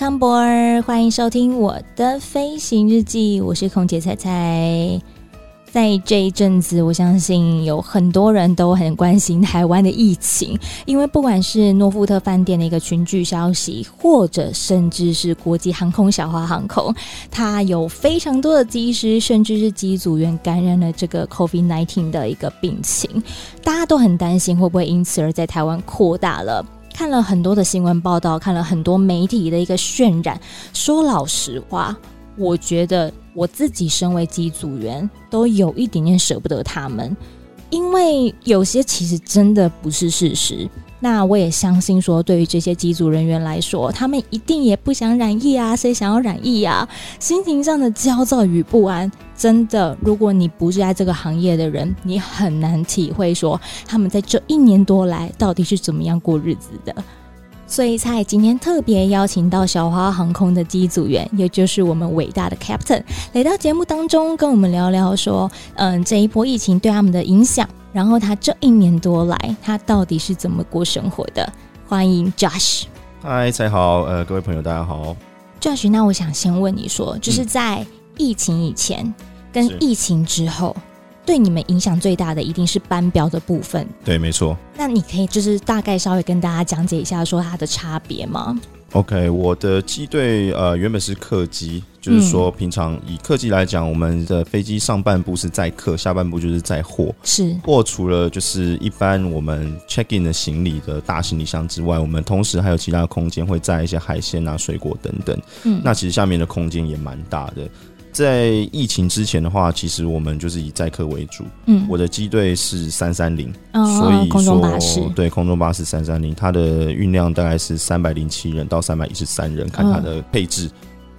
Welcome board，欢迎收听我的飞行日记，我是空姐菜菜。在这一阵子，我相信有很多人都很关心台湾的疫情，因为不管是诺富特饭店的一个群聚消息，或者甚至是国际航空小华航空，它有非常多的机师，甚至是机组员感染了这个 COVID-19 的一个病情，大家都很担心会不会因此而在台湾扩大了。看了很多的新闻报道，看了很多媒体的一个渲染。说老实话，我觉得我自己身为机组员，都有一点点舍不得他们，因为有些其实真的不是事实。那我也相信说，对于这些机组人员来说，他们一定也不想染疫啊，谁想要染疫啊？心情上的焦躁与不安，真的，如果你不是在这个行业的人，你很难体会说他们在这一年多来到底是怎么样过日子的。所以，菜今天特别邀请到小花航空的机组员，也就是我们伟大的 Captain，来到节目当中，跟我们聊聊说，嗯，这一波疫情对他们的影响。然后他这一年多来，他到底是怎么过生活的？欢迎 Josh。嗨，才好，呃，各位朋友，大家好。Josh，那我想先问你说，就是在疫情以前、嗯、跟疫情之后，对你们影响最大的一定是班标的部分。对，没错。那你可以就是大概稍微跟大家讲解一下，说它的差别吗？OK，我的机队呃原本是客机，就是说平常以客机来讲，我们的飞机上半部是载客，下半部就是载货。是货除了就是一般我们 check in 的行李的大行李箱之外，我们同时还有其他的空间会载一些海鲜啊、水果等等。嗯，那其实下面的空间也蛮大的。在疫情之前的话，其实我们就是以载客为主。嗯，我的机队是三三零，所以空中巴士对空中巴士三三零，它的运量大概是三百零七人到三百一十三人，看它的配置，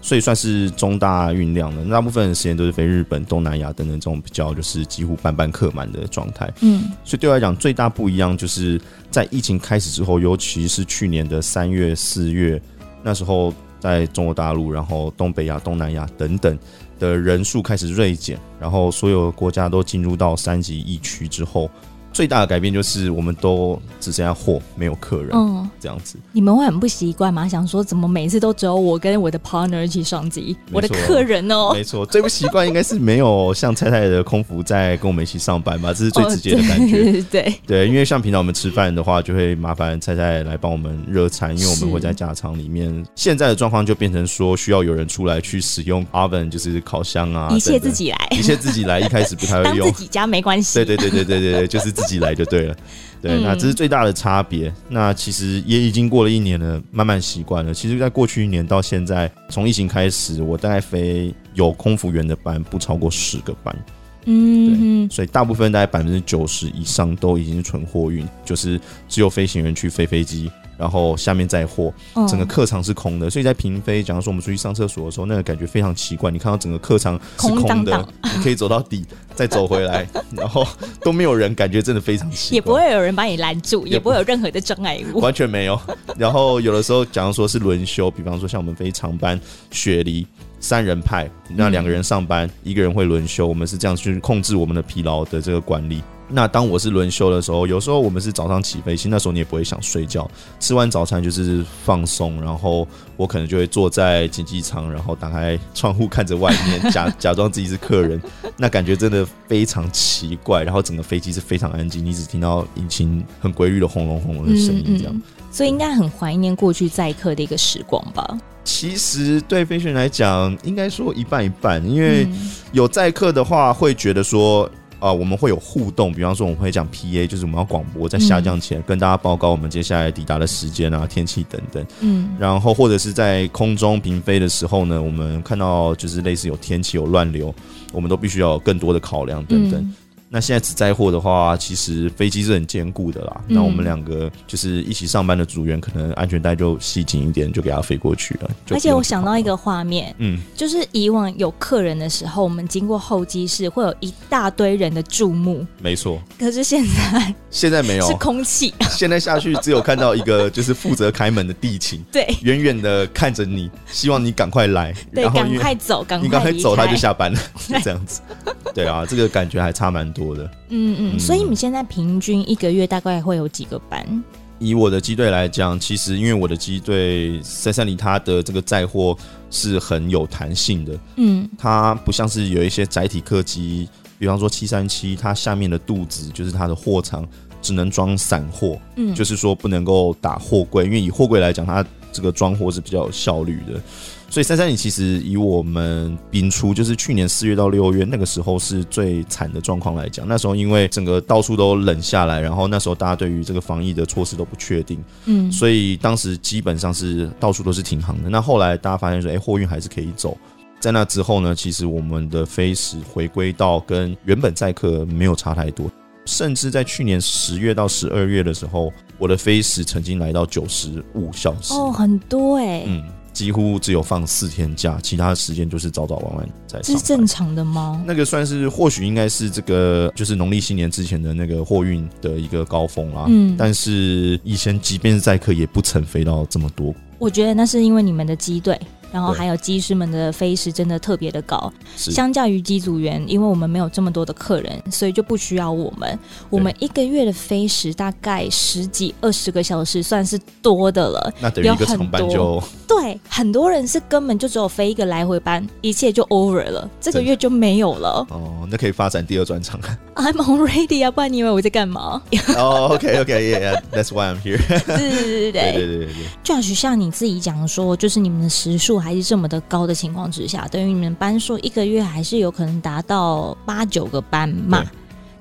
所以算是中大运量的。大部分的时间都是飞日本、东南亚等等这种比较就是几乎班班客满的状态。嗯，所以对我来讲最大不一样就是在疫情开始之后，尤其是去年的三月、四月那时候。在中国大陆，然后东北亚、东南亚等等的人数开始锐减，然后所有国家都进入到三级疫区之后。最大的改变就是，我们都只剩下货，没有客人。嗯，这样子，你们会很不习惯吗？想说怎么每次都只有我跟我的 partner 一起上机，我的客人哦。没错，最不习惯应该是没有像菜菜的空服在跟我们一起上班吧，这是最直接的感觉。哦、对对，因为像平常我们吃饭的话，就会麻烦菜菜来帮我们热餐，因为我们会在加舱里面。现在的状况就变成说，需要有人出来去使用 oven，就是烤箱啊，一切自己来，一切自己来。一开始不太会用，自己家没关系。对对对对对对对，就是。自己来就对了，对，那这是最大的差别。那其实也已经过了一年了，慢慢习惯了。其实，在过去一年到现在，从疫情开始，我大概飞有空服员的班不超过十个班，嗯，对，所以大部分大概百分之九十以上都已经是纯货运，就是只有飞行员去飞飞机。然后下面载货，整个客舱是空的，嗯、所以在平飞，假如说我们出去上厕所的时候，那个感觉非常奇怪。你看到整个客舱是空的，你可以走到底再走回来，然后都没有人，感觉真的非常奇怪。也不会有人把你拦住，也不会有任何的障碍物，完全没有。然后有的时候，假如说是轮休，比方说像我们飞长班雪梨三人派，那两个人上班，嗯、一个人会轮休，我们是这样去控制我们的疲劳的这个管理。那当我是轮休的时候，有时候我们是早上起飞，其实那时候你也不会想睡觉，吃完早餐就是放松，然后我可能就会坐在经济舱，然后打开窗户看着外面，假假装自己是客人，那感觉真的非常奇怪。然后整个飞机是非常安静，你只听到引擎很规律的轰隆轰隆的声音，这样。所以应该很怀念过去载客的一个时光吧？其实对飞行员来讲，应该说一半一半，因为有载客的话，会觉得说。啊、呃，我们会有互动，比方说我们会讲 PA，就是我们要广播在下降前跟大家报告我们接下来抵达的时间啊、天气等等。嗯，然后或者是在空中平飞的时候呢，我们看到就是类似有天气有乱流，我们都必须要有更多的考量等等。嗯、那现在只载货的话，其实飞机是很坚固的啦。嗯、那我们两个就是一起上班的组员，可能安全带就系紧一点，就给他飞过去了。而且我想到一个画面，嗯，就是以往有客人的时候，我们经过候机室，会有一大堆人的注目。没错。可是现在，现在没有，是空气。现在下去只有看到一个，就是负责开门的地勤，对，远远的看着你，希望你赶快来，对，赶快走，赶快你赶快走，他就下班了，就这样子。对啊，这个感觉还差蛮多的。嗯嗯，所以你们现在平均一个月大概会有几个班？以我的机队来讲，其实因为我的机队三三零，它的这个载货是很有弹性的。嗯，它不像是有一些载体客机，比方说七三七，它下面的肚子就是它的货舱，只能装散货。嗯，就是说不能够打货柜，因为以货柜来讲，它这个装货是比较有效率的。所以三三零其实以我们冰初，就是去年四月到六月那个时候是最惨的状况来讲，那时候因为整个到处都冷下来，然后那时候大家对于这个防疫的措施都不确定，嗯，所以当时基本上是到处都是停航的。那后来大家发现说，哎，货运还是可以走。在那之后呢，其实我们的飞时回归到跟原本载客没有差太多，甚至在去年十月到十二月的时候，我的飞时曾经来到九十五小时，哦，很多哎、欸，嗯。几乎只有放四天假，其他时间就是早早晚晚在。这是正常的吗？那个算是，或许应该是这个，就是农历新年之前的那个货运的一个高峰啦。嗯，但是以前即便是载客，也不曾飞到这么多。我觉得那是因为你们的机队。然后还有机师们的飞时真的特别的高，相较于机组员，因为我们没有这么多的客人，所以就不需要我们。我们一个月的飞时大概十几二十个小时，算是多的了。那等于一个长班就对，很多人是根本就只有飞一个来回班，一切就 over 了，这个月就没有了。哦，那可以发展第二专场。I'm already 啊，不然你以为我在干嘛？哦，OK，OK，Yeah，That's why I'm here。对对对对对对对。Josh，像你自己讲说，就是你们的时数。还是这么的高的情况之下，等于你们班数一个月还是有可能达到八九个班嘛？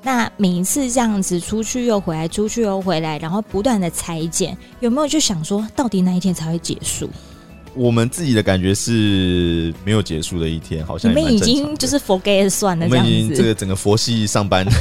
那每一次这样子出去又回来，出去又回来，然后不断的裁剪，有没有就想说，到底哪一天才会结束？我们自己的感觉是没有结束的一天，好像你们已经就是 forget 算了，我们已经这个整个佛系上班。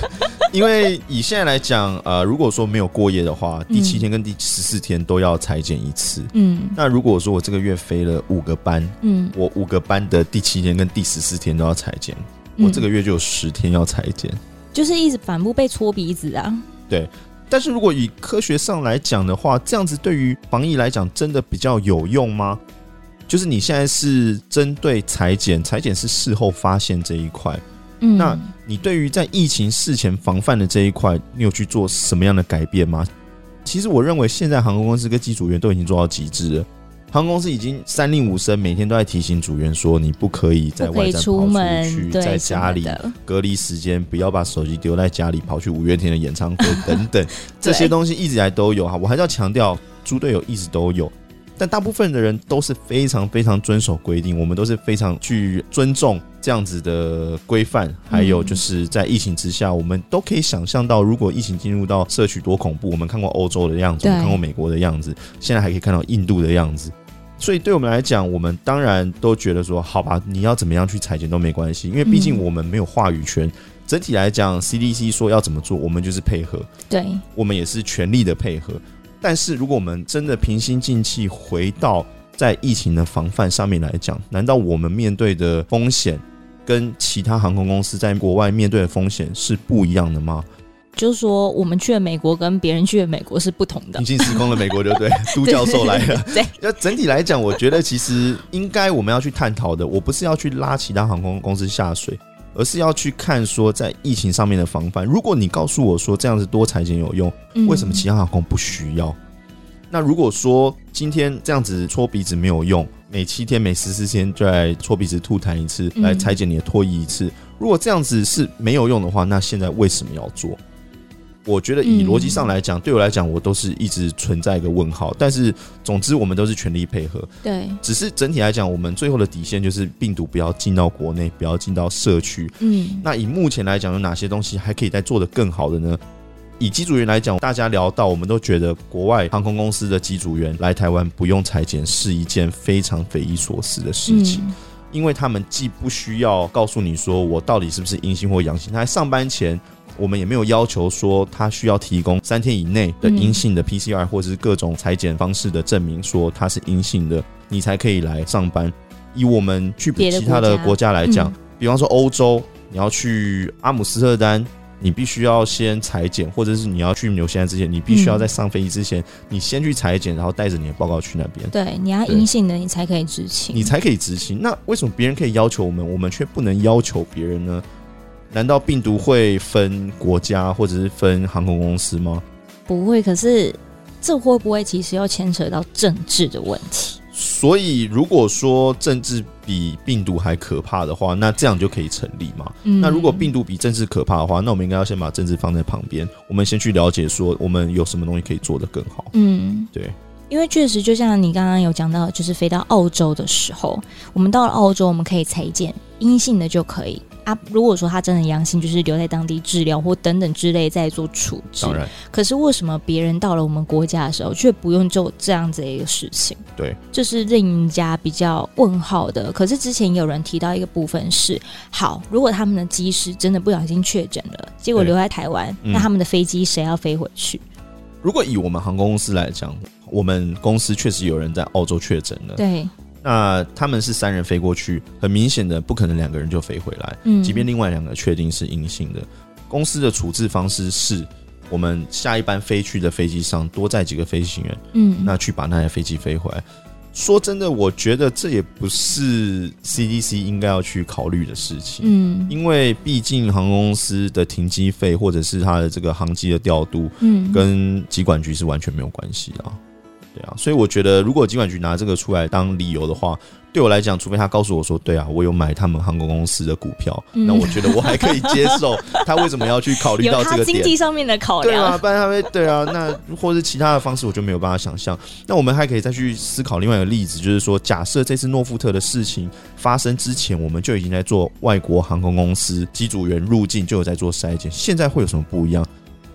因为以现在来讲，呃，如果说没有过夜的话，第七天跟第十四天都要裁剪一次。嗯，那如果说我这个月飞了五个班，嗯，我五个班的第七天跟第十四天都要裁剪，嗯，我这个月就有十天要裁剪，就是一直反复被戳鼻子啊。对，但是如果以科学上来讲的话，这样子对于防疫来讲，真的比较有用吗？就是你现在是针对裁剪，裁剪是事后发现这一块。嗯，那你对于在疫情事前防范的这一块，你有去做什么样的改变吗？其实我认为现在航空公司跟机组员都已经做到极致了。航空公司已经三令五申，每天都在提醒组员说，你不可以在外站跑出去，在家里隔离时间，不要把手机丢在家里，跑去五月天的演唱会 等等这些东西一直以来都有哈。我还是要强调，猪队友一直都有。但大部分的人都是非常非常遵守规定，我们都是非常去尊重这样子的规范。还有就是在疫情之下，我们都可以想象到，如果疫情进入到社区多恐怖。我们看过欧洲的样子，我们看过美国的样子，现在还可以看到印度的样子。所以对我们来讲，我们当然都觉得说，好吧，你要怎么样去裁剪都没关系，因为毕竟我们没有话语权。整体来讲，CDC 说要怎么做，我们就是配合。对，我们也是全力的配合。但是，如果我们真的平心静气回到在疫情的防范上面来讲，难道我们面对的风险跟其他航空公司在国外面对的风险是不一样的吗？就是说，我们去了美国跟别人去了美国是不同的。已经时空了美国，对不对？都教授来了。对，要整体来讲，我觉得其实应该我们要去探讨的，我不是要去拉其他航空公司下水。而是要去看说，在疫情上面的防范。如果你告诉我说这样子多裁剪有用，为什么其他航空不需要？那如果说今天这样子搓鼻子没有用，每七天、每十四天就来搓鼻子吐痰一次，来裁剪你的唾液一次，如果这样子是没有用的话，那现在为什么要做？我觉得以逻辑上来讲，嗯、对我来讲，我都是一直存在一个问号。但是，总之我们都是全力配合。对，只是整体来讲，我们最后的底线就是病毒不要进到国内，不要进到社区。嗯，那以目前来讲，有哪些东西还可以再做得更好的呢？以机组员来讲，大家聊到，我们都觉得国外航空公司的机组员来台湾不用裁剪是一件非常匪夷所思的事情，嗯、因为他们既不需要告诉你说我到底是不是阴性或阳性，他在上班前。我们也没有要求说他需要提供三天以内的阴性的 PCR 或者是各种裁剪方式的证明，说他是阴性的，你才可以来上班。以我们去其他的国家来讲，比方说欧洲，你要去阿姆斯特丹。你必须要先裁剪，或者是你要去纽西兰之前，你必须要在上飞机之前，嗯、你先去裁剪，然后带着你的报告去那边。对，你要阴性的，你才可以执勤。你才可以执勤。那为什么别人可以要求我们，我们却不能要求别人呢？难道病毒会分国家，或者是分航空公司吗？不会。可是这会不会其实要牵扯到政治的问题？所以，如果说政治比病毒还可怕的话，那这样就可以成立嘛？嗯。那如果病毒比政治可怕的话，那我们应该要先把政治放在旁边，我们先去了解说我们有什么东西可以做得更好。嗯，对。因为确实，就像你刚刚有讲到，就是飞到澳洲的时候，我们到了澳洲，我们可以裁剪阴性的就可以。啊，如果说他真的阳性，就是留在当地治疗或等等之类再做处置。当然，可是为什么别人到了我们国家的时候，却不用做这样子的一个事情？对，这是令人家比较问号的。可是之前有人提到一个部分是：好，如果他们的机师真的不小心确诊了，结果留在台湾，嗯，那他们的飞机谁要飞回去？如果以我们航空公司来讲，我们公司确实有人在澳洲确诊了。对。那他们是三人飞过去，很明显的不可能两个人就飞回来。嗯，即便另外两个确定是阴性的，公司的处置方式是我们下一班飞去的飞机上多载几个飞行员，嗯，那去把那台飞机飞回来。说真的，我觉得这也不是 CDC 应该要去考虑的事情，嗯，因为毕竟航空公司的停机费或者是它的这个航机的调度，嗯，跟机管局是完全没有关系的。对啊，所以我觉得，如果监管局拿这个出来当理由的话，对我来讲，除非他告诉我说，对啊，我有买他们航空公司的股票，嗯、那我觉得我还可以接受。他为什么要去考虑到这个点？经济上面的考量，对啊，不然他会对啊，那或是其他的方式，我就没有办法想象。那我们还可以再去思考另外一个例子，就是说，假设这次诺富特的事情发生之前，我们就已经在做外国航空公司机组员入境就有在做筛检，现在会有什么不一样？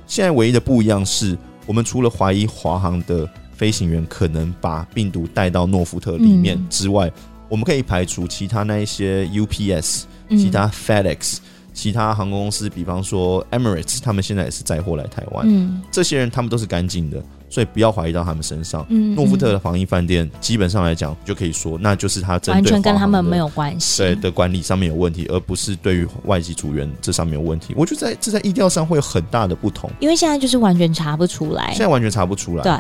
现在唯一的不一样是我们除了怀疑华航的。飞行员可能把病毒带到诺福特里面之外，嗯、我们可以排除其他那一些 UPS、嗯、其他 FedEx、其他航空公司，比方说 Emirates，他们现在也是载货来台湾。嗯，这些人他们都是干净的，所以不要怀疑到他们身上。嗯，诺福特的防疫饭店基本上来讲就可以说，那就是他完全跟他们没有关系，对的管理上面有问题，而不是对于外籍组员这上面有问题。我觉得在这在意调上会有很大的不同，因为现在就是完全查不出来，现在完全查不出来。对。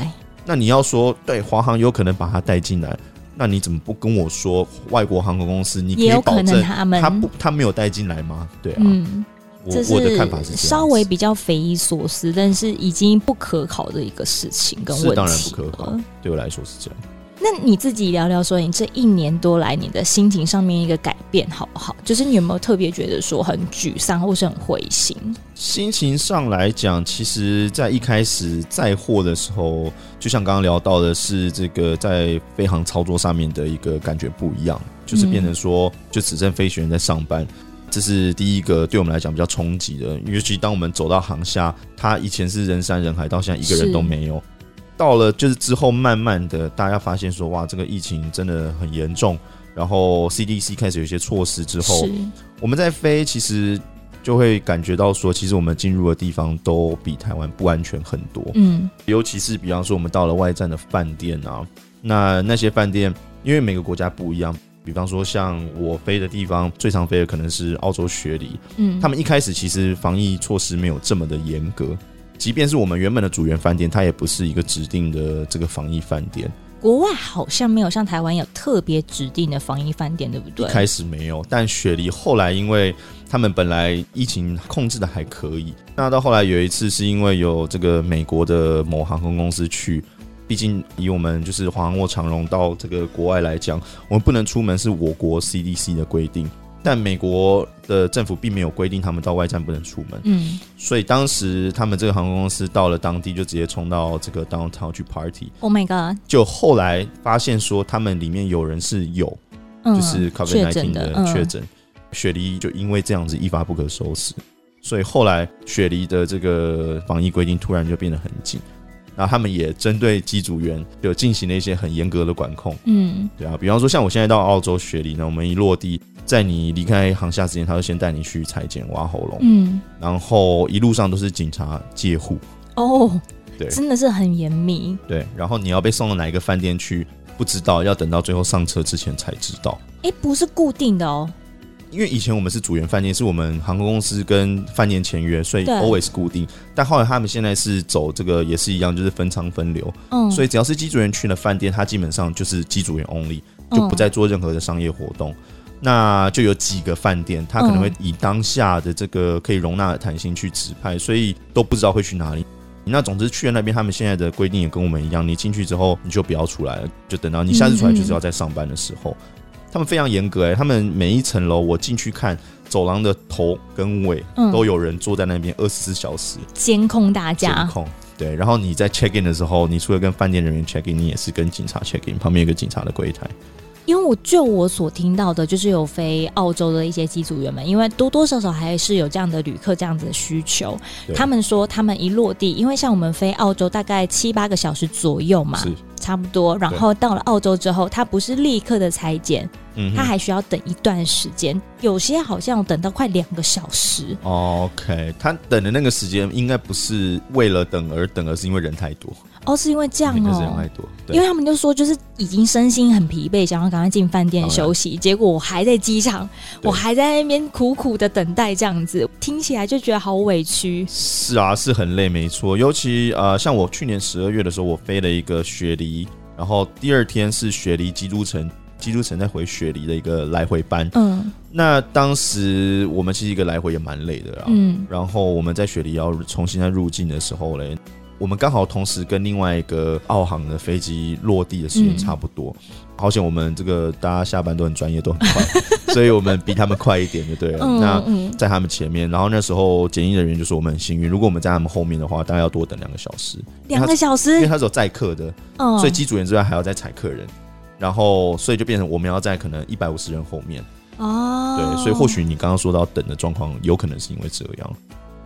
那你要说对华航有可能把它带进来，那你怎么不跟我说外国航空公司？你可以保证他们他不他没有带进来吗？对啊，嗯，我我的看法是稍微比较匪夷所思，但是已经不可考的一个事情跟问题。当然不可考，对我来说是这样。那你自己聊聊说，你这一年多来你的心情上面一个改变好不好？就是你有没有特别觉得说很沮丧或是很灰心？心情上来讲，其实，在一开始载货的时候，就像刚刚聊到的是这个在飞行操作上面的一个感觉不一样，就是变成说就只剩飞行员在上班，这是第一个对我们来讲比较冲击的。尤其当我们走到航下，他以前是人山人海，到现在一个人都没有。到了就是之后，慢慢的大家发现说，哇，这个疫情真的很严重。然后 CDC 开始有一些措施之后，我们在飞，其实就会感觉到说，其实我们进入的地方都比台湾不安全很多。嗯，尤其是比方说，我们到了外站的饭店啊，那那些饭店，因为每个国家不一样，比方说像我飞的地方，最常飞的可能是澳洲雪梨。嗯，他们一开始其实防疫措施没有这么的严格。即便是我们原本的主源饭店，它也不是一个指定的这个防疫饭店。国外好像没有像台湾有特别指定的防疫饭店，对不对？一开始没有，但雪梨后来因为他们本来疫情控制的还可以，那到后来有一次是因为有这个美国的某航空公司去，毕竟以我们就是华航或长荣到这个国外来讲，我们不能出门是我国 CDC 的规定。但美国的政府并没有规定他们到外站不能出门，嗯，所以当时他们这个航空公司到了当地就直接冲到这个 downtown 去 party。Oh my god！就后来发现说他们里面有人是有，嗯、就是 COVID-19 的确诊，嗯、雪梨就因为这样子一发不可收拾，所以后来雪梨的这个防疫规定突然就变得很紧。然后他们也针对机组员有进行了一些很严格的管控，嗯，对啊，比方说像我现在到澳洲雪梨呢，我们一落地，在你离开航厦之前，他就先带你去裁剪挖喉咙，嗯，然后一路上都是警察戒护。哦，对，真的是很严密。对，然后你要被送到哪一个饭店去，不知道，要等到最后上车之前才知道。哎，不是固定的哦。因为以前我们是组员饭店，是我们航空公司跟饭店签约，所以 always 固定。但后来他们现在是走这个也是一样，就是分仓分流。嗯，所以只要是机组员去了饭店，他基本上就是机组员 only，就不再做任何的商业活动。嗯、那就有几个饭店，他可能会以当下的这个可以容纳的弹性去指派，所以都不知道会去哪里。那总之去了那边，他们现在的规定也跟我们一样，你进去之后你就不要出来了，就等到你下次出来就是要在上班的时候。嗯嗯他们非常严格哎、欸，他们每一层楼我进去看，走廊的头跟尾都有人坐在那边二十四小时监控大家。监控对，然后你在 check in 的时候，你除了跟饭店人员 check in，你也是跟警察 check in，旁边有个警察的柜台。因为我就我所听到的，就是有飞澳洲的一些机组员们，因为多多少少还是有这样的旅客这样子的需求。他们说他们一落地，因为像我们飞澳洲大概七八个小时左右嘛。差不多，然后到了澳洲之后，他不是立刻的裁剪，嗯，他还需要等一段时间，有些好像等到快两个小时。OK，他等的那个时间应该不是为了等而等，而是因为人太多。哦，是因为这样哦，人太多，因为他们就说，就是已经身心很疲惫，想要赶快进饭店休息，结果我还在机场，我还在那边苦苦的等待，这样子听起来就觉得好委屈。是啊，是很累，没错。尤其呃，像我去年十二月的时候，我飞了一个雪梨，然后第二天是雪梨基督城，基督城再回雪梨的一个来回班。嗯，那当时我们其实一个来回也蛮累的啊。嗯，然后我们在雪梨要重新再入境的时候嘞。我们刚好同时跟另外一个澳航的飞机落地的时间差不多，嗯、好险我们这个大家下班都很专业，都很快，所以我们比他们快一点就对了。嗯、那在他们前面，然后那时候检疫人员就说我们很幸运，如果我们在他们后面的话，大概要多等两个小时。两个小时，因为他是有载客的，哦、所以机组员之外还要再载客人，然后所以就变成我们要在可能一百五十人后面。哦，对，所以或许你刚刚说到等的状况，有可能是因为这样。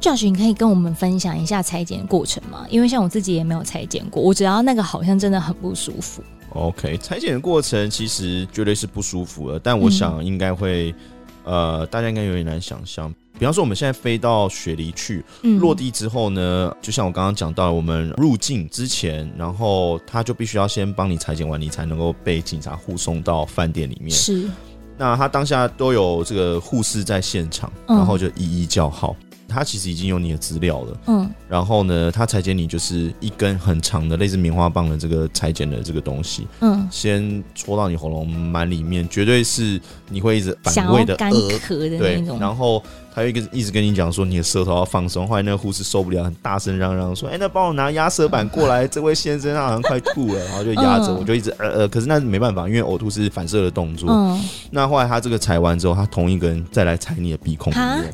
Josh，你可以跟我们分享一下裁剪过程吗？因为像我自己也没有裁剪过，我只要那个好像真的很不舒服。OK，裁剪的过程其实绝对是不舒服的，但我想应该会，嗯、呃，大家应该有点难想象。比方说，我们现在飞到雪梨去，嗯、落地之后呢，就像我刚刚讲到，我们入境之前，然后他就必须要先帮你裁剪完，你才能够被警察护送到饭店里面。是，那他当下都有这个护士在现场，然后就一一叫号。嗯他其实已经有你的资料了，嗯，然后呢，他裁剪你就是一根很长的类似棉花棒的这个裁剪的这个东西，嗯，先戳到你喉咙蛮里面，绝对是你会一直反胃的干咳的那种，对，然后他又一个一直跟你讲说你的舌头要放松，后来那个护士受不了，很大声嚷嚷说：“哎，那帮我拿压舌板过来，这位先生他好像快吐了。”然后就压着，我就一直呃呃，可是那没办法，因为呕吐是反射的动作。嗯，那后来他这个裁完之后，他同一个人再来裁你的鼻孔里面。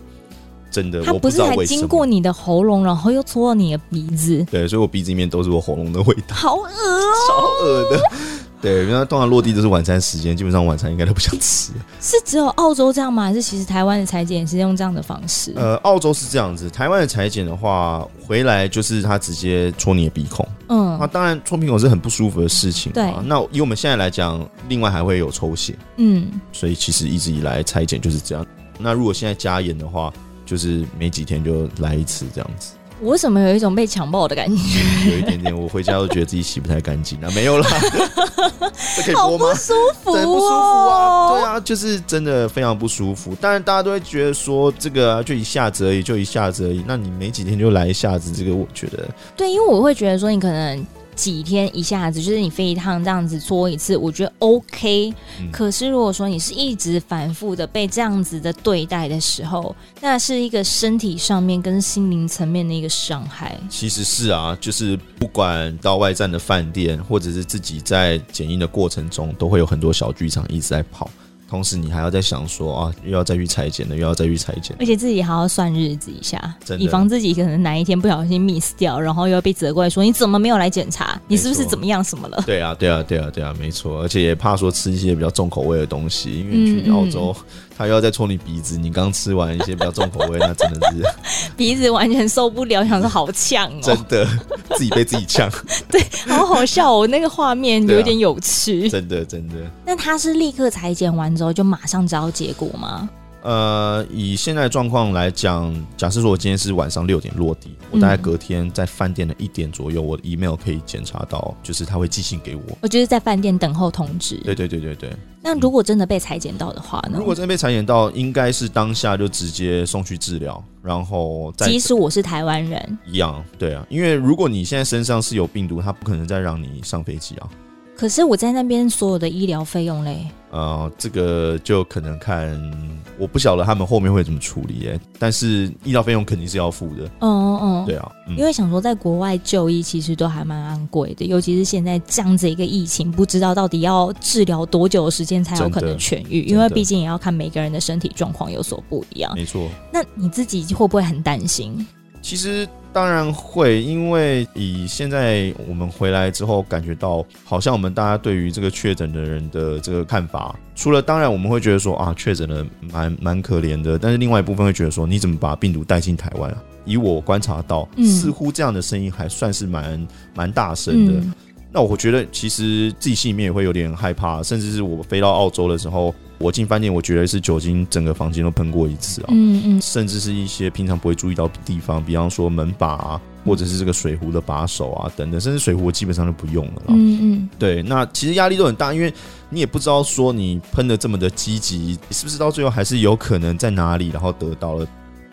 真的，他不是还经过你的喉咙，然后又戳到你的鼻子？对，所以我鼻子里面都是我喉咙的味道，好恶哦，超恶的。对，因为通常落地都是晚餐时间，基本上晚餐应该都不想吃。是只有澳洲这样吗？还是其实台湾的裁剪也是用这样的方式？呃，澳洲是这样子，台湾的裁剪的话，回来就是他直接戳你的鼻孔。嗯，那当然戳鼻孔是很不舒服的事情。对，那以我们现在来讲，另外还会有抽血。嗯，所以其实一直以来裁剪就是这样。那如果现在加盐的话，就是没几天就来一次这样子。我为什么有一种被强暴的感觉？有一点点，我回家都觉得自己洗不太干净啊，没有啦。这可以播吗？好不舒服，真不舒服啊！对啊，就是真的非常不舒服。当然，大家都会觉得说这个、啊、就一下子而已，就一下子而已。那你没几天就来一下子，这个我觉得对，因为我会觉得说你可能。几天一下子就是你飞一趟这样子搓一次，我觉得 OK。嗯、可是如果说你是一直反复的被这样子的对待的时候，那是一个身体上面跟心灵层面的一个伤害。其实是啊，就是不管到外站的饭店，或者是自己在检疫的过程中，都会有很多小剧场一直在跑。同时，你还要再想说啊，又要再去裁剪了，又要再去裁剪，而且自己还要算日子一下，以防自己可能哪一天不小心 miss 掉，然后又要被责怪说你怎么没有来检查，你是不是怎么样什么了？对啊，对啊，对啊，对啊，没错，而且也怕说吃一些比较重口味的东西，因为去澳洲。嗯嗯他又要再戳你鼻子，你刚吃完一些比较重口味，那真的是 鼻子完全受不了，想说好呛哦，真的自己被自己呛，对，好好笑哦，那个画面有点有趣，啊、真的真的。那他是立刻裁剪完之后就马上知道结果吗？呃，以现在状况来讲，假设说我今天是晚上六点落地，嗯、我大概隔天在饭店的一点左右，我的 email 可以检查到，就是他会寄信给我。我就是在饭店等候通知。对对对对对。那如果真的被裁剪到的话呢？如果真的被裁剪到，应该是当下就直接送去治疗，然后再。即使我是台湾人，一样，对啊，因为如果你现在身上是有病毒，他不可能再让你上飞机啊。可是我在那边所有的医疗费用嘞？呃，这个就可能看，我不晓得他们后面会怎么处理耶。但是医疗费用肯定是要付的。哦哦哦，对啊，嗯、因为想说在国外就医其实都还蛮昂贵的，尤其是现在这样子一个疫情，不知道到底要治疗多久的时间才有可能痊愈，因为毕竟也要看每个人的身体状况有所不一样。没错。那你自己会不会很担心？其实。当然会，因为以现在我们回来之后，感觉到好像我们大家对于这个确诊的人的这个看法，除了当然我们会觉得说啊，确诊的蛮蛮可怜的，但是另外一部分会觉得说，你怎么把病毒带进台湾啊？以我观察到，似乎这样的声音还算是蛮蛮大声的。嗯那我觉得其实自己心里面也会有点害怕，甚至是我飞到澳洲的时候，我进饭店，我觉得是酒精整个房间都喷过一次啊，嗯嗯，甚至是一些平常不会注意到的地方，比方说门把啊，或者是这个水壶的把手啊等等，甚至水壶我基本上就不用了，嗯嗯，对，那其实压力都很大，因为你也不知道说你喷的这么的积极，是不是到最后还是有可能在哪里然后得到了。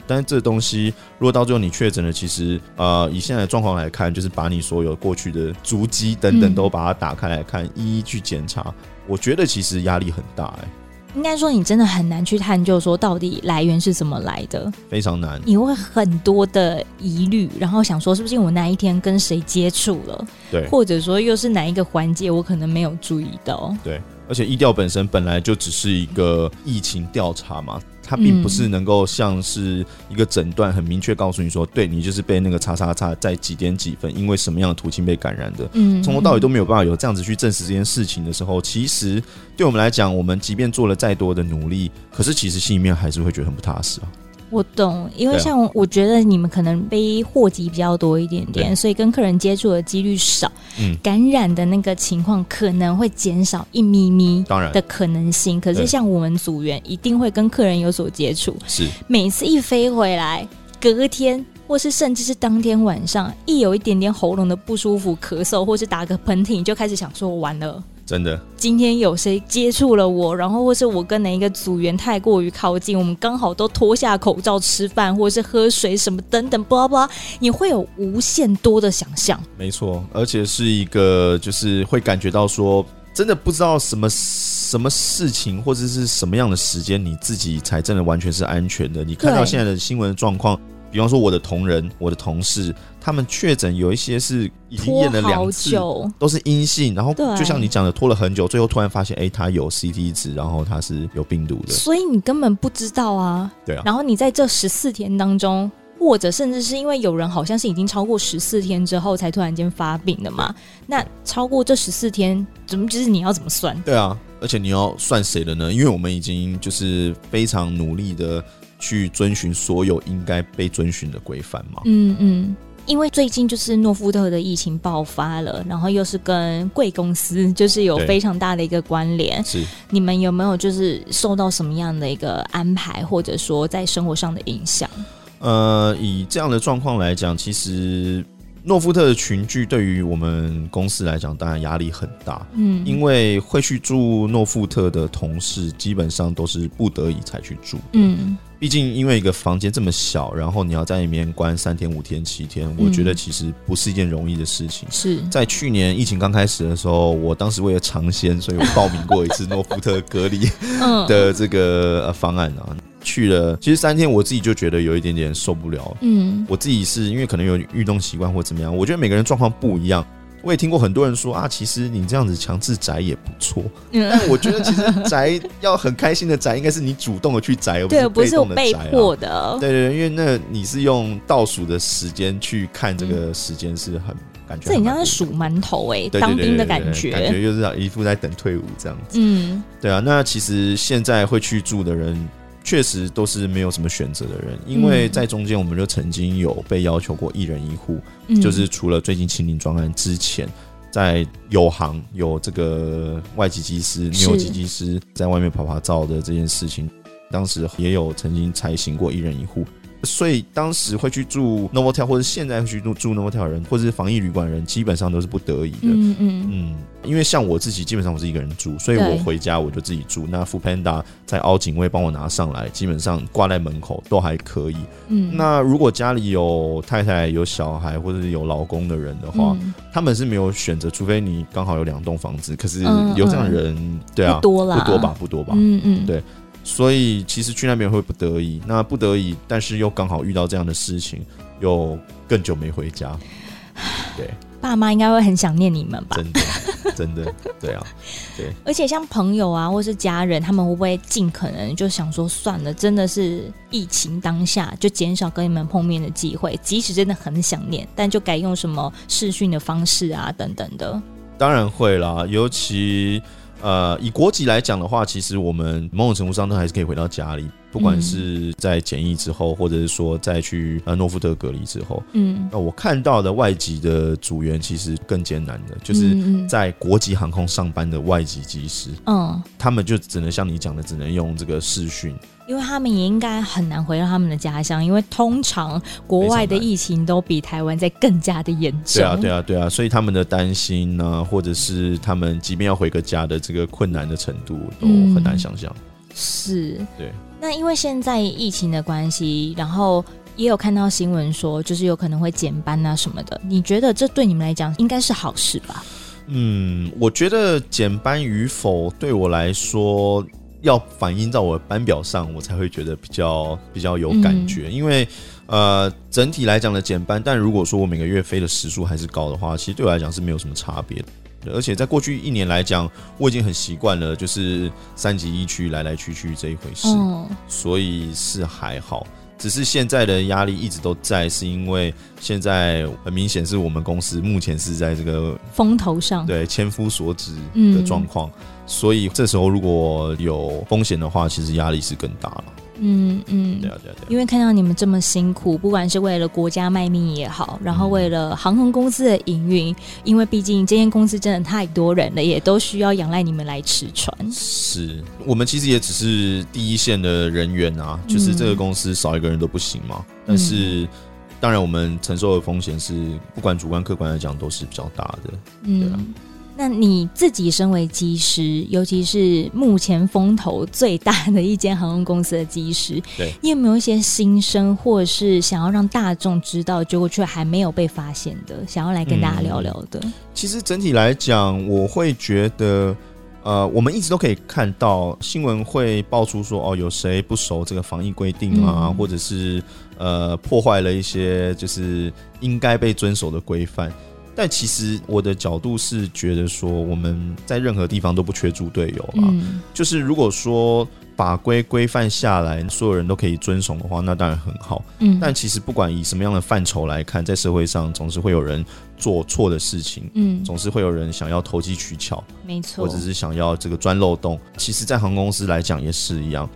但是这东西，如果到最后你确诊了，其实呃，以现在的状况来看，就是把你所有过去的足迹等等都把它打开来看，嗯、一一去检查。我觉得其实压力很大，哎。应该说，你真的很难去探究说到底来源是怎么来的，非常难。你会很多的疑虑，然后想说是不是我那一天跟谁接触了，对，或者说又是哪一个环节我可能没有注意到，对。而且医调本身本来就只是一个疫情调查嘛。它并不是能够像是一个诊断，很明确告诉你说，对你就是被那个叉叉叉在几点几分，因为什么样的途径被感染的。嗯，从头到尾都没有办法有这样子去证实这件事情的时候，其实对我们来讲，我们即便做了再多的努力，可是其实心里面还是会觉得很不踏实啊。我懂，因为像我觉得你们可能背货机比较多一点点，所以跟客人接触的几率少，嗯，感染的那个情况可能会减少一咪咪，当然的可能性。可是像我们组员一定会跟客人有所接触，是每次一飞回来，隔天或是甚至是当天晚上，一有一点点喉咙的不舒服、咳嗽或是打个喷嚏，你就开始想说完了。真的，今天有谁接触了我，然后或是我跟哪一个组员太过于靠近，我们刚好都脱下口罩吃饭，或者是喝水什么等等，巴拉巴拉，你会有无限多的想象。没错，而且是一个就是会感觉到说，真的不知道什么什么事情或者是什么样的时间，你自己才真的完全是安全的。你看到现在的新闻状况。比方说，我的同仁、我的同事，他们确诊有一些是已经验了两次，都是阴性。然后就像你讲的，拖了很久，最后突然发现，哎、欸，他有 CT 值，然后他是有病毒的。所以你根本不知道啊。对啊。然后你在这十四天当中，或者甚至是因为有人好像是已经超过十四天之后才突然间发病的嘛？那超过这十四天，怎么就是你要怎么算？对啊，而且你要算谁的呢？因为我们已经就是非常努力的。去遵循所有应该被遵循的规范嘛？嗯嗯，因为最近就是诺富特的疫情爆发了，然后又是跟贵公司就是有非常大的一个关联。是，你们有没有就是受到什么样的一个安排，或者说在生活上的影响？呃，以这样的状况来讲，其实。诺富特的群聚对于我们公司来讲，当然压力很大。嗯，因为会去住诺富特的同事，基本上都是不得已才去住。嗯，毕竟因为一个房间这么小，然后你要在里面关三天、五天、七天，我觉得其实不是一件容易的事情。是在去年疫情刚开始的时候，我当时为了尝鲜，所以我报名过一次诺福特隔离 的这个方案啊。去了，其实三天我自己就觉得有一点点受不了。嗯，我自己是因为可能有运动习惯或怎么样，我觉得每个人状况不一样。我也听过很多人说啊，其实你这样子强制宅也不错。嗯，但我觉得其实宅要很开心的宅，应该是你主动的去宅，而不是被动的宅啊。对，不是被迫的。对对对，因为那你是用倒数的时间去看这个时间，是很。感觉这很像是数馒头哎，当兵的感觉，感觉就是一副在等退伍这样子。嗯，对啊。那其实现在会去住的人，确实都是没有什么选择的人，因为在中间我们就曾经有被要求过一人一户，嗯、就是除了最近清零专案之前，在有行有这个外籍机师、女机机师在外面趴趴走的这件事情，当时也有曾经采行过一人一户。所以当时会去住 Novotel，或者现在会去住住 Novotel 的人，或者是防疫旅馆人，基本上都是不得已的。嗯嗯嗯。因为像我自己，基本上我是一个人住，所以我回家我就自己住。那 Foodpanda 在凹警卫帮我拿上来，基本上挂在门口都还可以。嗯。那如果家里有太太、有小孩或者是有老公的人的话，嗯、他们是没有选择，除非你刚好有两栋房子。可是有这样的人，嗯嗯、对啊，不多啦，不多吧，不多吧。嗯嗯。对。所以其实去那边会不得已，那不得已，但是又刚好遇到这样的事情，又更久没回家。对，爸妈应该会很想念你们吧？真的，真的，对啊，对。而且像朋友啊，或是家人，他们会不会尽可能就想说，算了，真的是疫情当下，就减少跟你们碰面的机会，即使真的很想念，但就改用什么视讯的方式啊，等等的。当然会啦，尤其。呃，以国籍来讲的话，其实我们某种程度上都还是可以回到家里，不管是在检疫之后，或者是说再去呃诺富特隔离之后。嗯，那我看到的外籍的组员其实更艰难的，就是在国际航空上班的外籍机师，嗯，他们就只能像你讲的，只能用这个视讯。因为他们也应该很难回到他们的家乡，因为通常国外的疫情都比台湾在更加的严重。对啊，对啊，对啊，所以他们的担心呢、啊，或者是他们即便要回个家的这个困难的程度，都很难想象、嗯。是，对。那因为现在疫情的关系，然后也有看到新闻说，就是有可能会减班啊什么的。你觉得这对你们来讲应该是好事吧？嗯，我觉得减班与否对我来说。要反映到我的班表上，我才会觉得比较比较有感觉。嗯、因为呃，整体来讲的减班，但如果说我每个月飞的时数还是高的话，其实对我来讲是没有什么差别的。而且在过去一年来讲，我已经很习惯了，就是三级一区来来去去这一回事，嗯、所以是还好。只是现在的压力一直都在，是因为现在很明显是我们公司目前是在这个风头上，对，千夫所指的状况。嗯所以这时候如果有风险的话，其实压力是更大了。嗯嗯，对啊对啊对。因为看到你们这么辛苦，不管是为了国家卖命也好，然后为了航空公司的营运，因为毕竟这间公司真的太多人了，也都需要仰赖你们来吃穿。是我们其实也只是第一线的人员啊，就是这个公司少一个人都不行嘛。嗯、但是当然，我们承受的风险是不管主观客观来讲都是比较大的。嗯。那你自己身为机师，尤其是目前风头最大的一间航空公司的机师，对，你有没有一些心声，或者是想要让大众知道，结果却还没有被发现的，想要来跟大家聊聊的？嗯，其实整体来讲，我会觉得，呃，我们一直都可以看到新闻会爆出说，哦，有谁不守这个防疫规定啊，嗯，或者是呃破坏了一些就是应该被遵守的规范。但其实我的角度是觉得说，我们在任何地方都不缺猪队友啊。嗯、就是如果说法规规范下来，所有人都可以遵守的话，那当然很好。嗯。但其实不管以什么样的范畴来看，在社会上总是会有人做错的事情。嗯。总是会有人想要投机取巧。没错。或者是想要这个钻漏洞。其实，在航空公司来讲也是一样。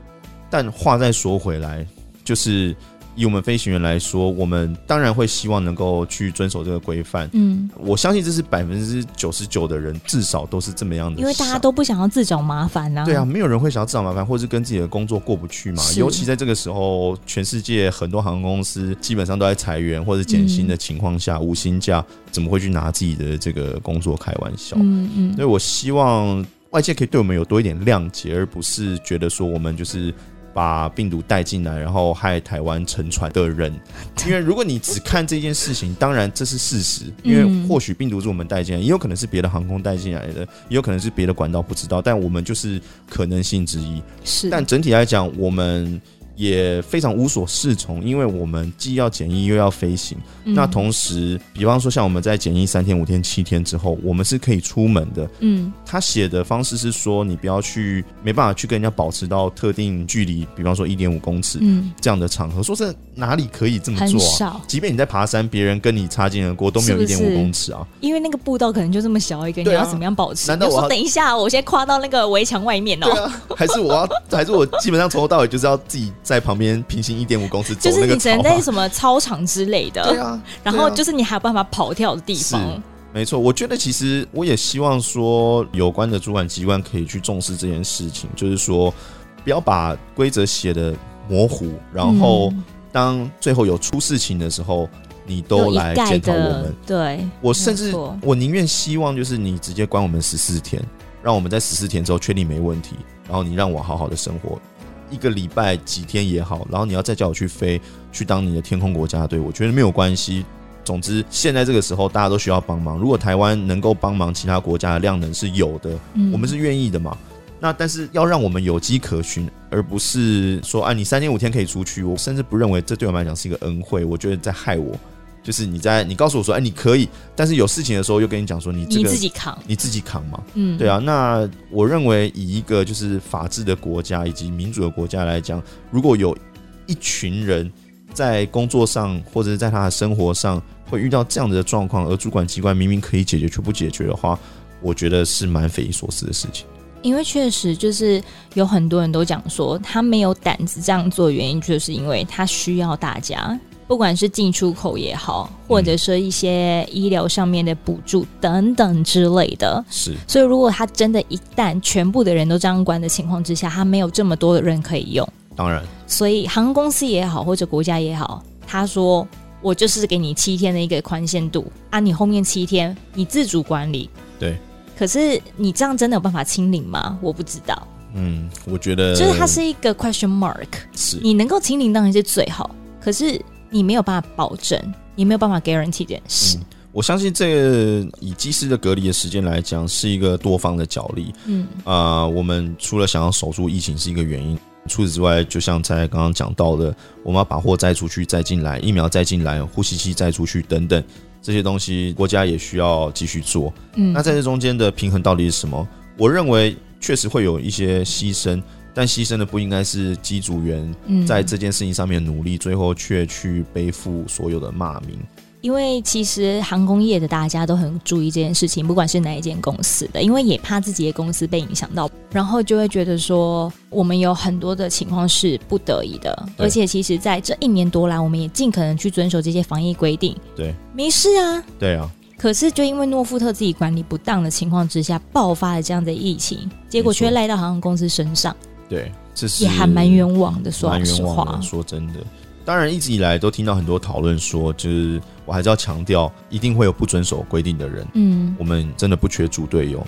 但话再说回来，就是。以我们飞行员来说，我们当然会希望能够去遵守这个规范。嗯，我相信这是百分之九十九的人至少都是这么样的。因为大家都不想要自找麻烦呐。对啊，没有人会想要自找麻烦，或是跟自己的工作过不去嘛。尤其在这个时候，全世界很多航空公司基本上都在裁员或者减薪的情况下，无薪假怎么会去拿自己的这个工作开玩笑？嗯嗯。所以我希望外界可以对我们有多一点谅解，而不是觉得说我们就是。把病毒带进来，然后害台湾沉船的人，因为如果你只看这件事情，当然这是事实，因为或许病毒是我们带进来，也有可能是别的航空带进来的，也有可能是别的管道不知道，但我们就是可能性之一。是，但整体来讲，我们也非常无所适从，因为我们既要检疫又要飞行。嗯、那同时，比方说像我们在检疫三天、五天、七天之后，我们是可以出门的。嗯，他写的方式是说，你不要去，没办法去跟人家保持到特定距离，比方说一点五公尺，嗯，这样的场合，说是哪里可以这么做、啊？即便你在爬山，别人跟你擦肩而过都没有一点五公尺啊，因为那个步道可能就这么小一个，你要怎么样保持？难道我说等一下，我先跨到那个围墙外面哦？对啊，还是我要，还是我基本上从头到尾就是要自己在旁边平行一点五公尺走那个、啊、就是你只能在什么操场之类的，对啊，然后就是你还有办法跑跳的地方。没错，我觉得其实我也希望说，有关的主管机关可以去重视这件事情，就是说不要把规则写的模糊，然后当最后有出事情的时候，你都来检讨我们。对，我甚至我宁愿希望就是你直接关我们十四天，让我们在十四天之后确定没问题，然后你让我好好的生活。一个礼拜几天也好，然后你要再叫我去飞，去当你的天空国家队，我觉得没有关系。总之，现在这个时候大家都需要帮忙。如果台湾能够帮忙其他国家的量能是有的，嗯、我们是愿意的嘛。那但是要让我们有机可循，而不是说啊，你三天五天可以出去。我甚至不认为这对我们来讲是一个恩惠，我觉得在害我。就是你在你告诉我说，哎，你可以，但是有事情的时候又跟你讲说你、这个、你自己扛，你自己扛嘛。嗯，对啊。那我认为以一个就是法治的国家以及民主的国家来讲，如果有一群人在工作上或者是在他的生活上会遇到这样的状况，而主管机关明明可以解决却不解决的话，我觉得是蛮匪夷所思的事情。因为确实就是有很多人都讲说，他没有胆子这样做，原因就是因为他需要大家。不管是进出口也好，或者说一些医疗上面的补助等等之类的，是。所以，如果他真的一旦全部的人都这样关的情况之下，他没有这么多的人可以用。当然。所以，航空公司也好，或者国家也好，他说我就是给你七天的一个宽限度啊，你后面七天你自主管理。对。可是，你这样真的有办法清零吗？我不知道。嗯，我觉得就是它是一个 question mark。是。你能够清零当然是最好，可是。你没有办法保证，你没有办法 guarantee 这件事。嗯，我相信这个以机师的隔离的时间来讲，是一个多方的角力。嗯啊，呃，我们除了想要守住疫情是一个原因，除此之外，就像在刚刚讲到的，我们要把货再出去再进来，疫苗再进来，呼吸器再出去等等这些东西，国家也需要继续做。嗯，那在这中间的平衡到底是什么？我认为确实会有一些牺牲。但牺牲的不应该是机组员在这件事情上面努力，嗯、最后却去背负所有的骂名。因为其实航空业的大家都很注意这件事情，不管是哪一间公司的，因为也怕自己的公司被影响到，然后就会觉得说，我们有很多的情况是不得已的，而且其实在这一年多来，我们也尽可能去遵守这些防疫规定。对，没事啊。对啊。可是就因为诺富特自己管理不当的情况之下，爆发了这样的疫情，结果却赖到航空公司身上。对，这是也还蛮冤枉的，说实话。说真的，当然一直以来都听到很多讨论说，就是我还是要强调，一定会有不遵守规定的人。嗯，我们真的不缺猪队友，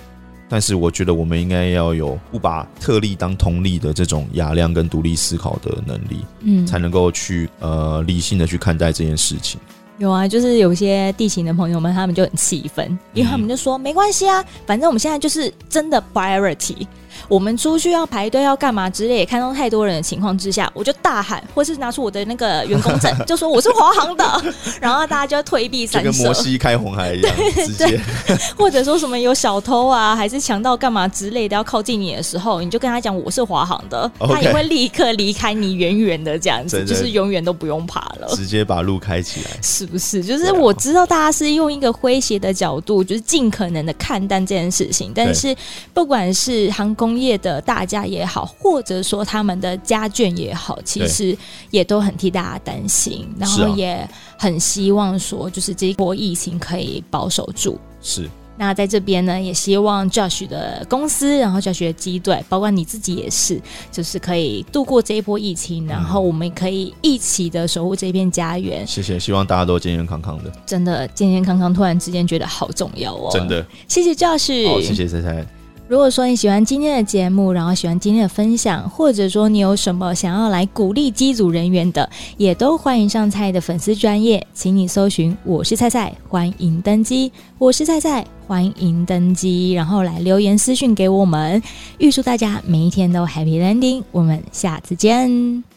但是我觉得我们应该要有不把特例当通例的这种雅量跟独立思考的能力，嗯，才能够去呃理性的去看待这件事情。有啊，就是有些地勤的朋友们，他们就很气愤，因为他们就说、嗯、没关系啊，反正我们现在就是真的 priority。我们出去要排队要干嘛之类，也看到太多人的情况之下，我就大喊，或是拿出我的那个员工证，就说我是华航的，然后大家就退避三舍，跟摩西开红海一样，对直接，或者说什么有小偷啊，还是强盗干嘛之类的要靠近你的时候，你就跟他讲我是华航的.他也会立刻离开你远远的这样子，对对对，就是永远都不用爬了，直接把路开起来，是不是？就是我知道大家是用一个诙谐的角度，就是尽可能的看淡这件事情，但是不管是航空业的大家也好，或者说他们的家眷也好，其实也都很替大家担心，然后也很希望说，就是这一波疫情可以保守住。是。那在这边呢，也希望 Josh 的公司，然后 Josh 的机队，包括你自己也是，就是可以度过这一波疫情，然后我们可以一起的守护这片家园。谢谢，希望大家都健健康康的。真的健健康康，突然之间觉得好重要哦。真的，谢谢 Josh。好，谢谢菜菜。如果说你喜欢今天的节目，然后喜欢今天的分享，或者说你有什么想要来鼓励机组人员的，也都欢迎上菜的粉丝专业，请你搜寻我是菜菜，欢迎登机，我是菜菜，欢迎登机，然后来留言私讯给我们，预祝大家每一天都 Happy Landing，我们下次见。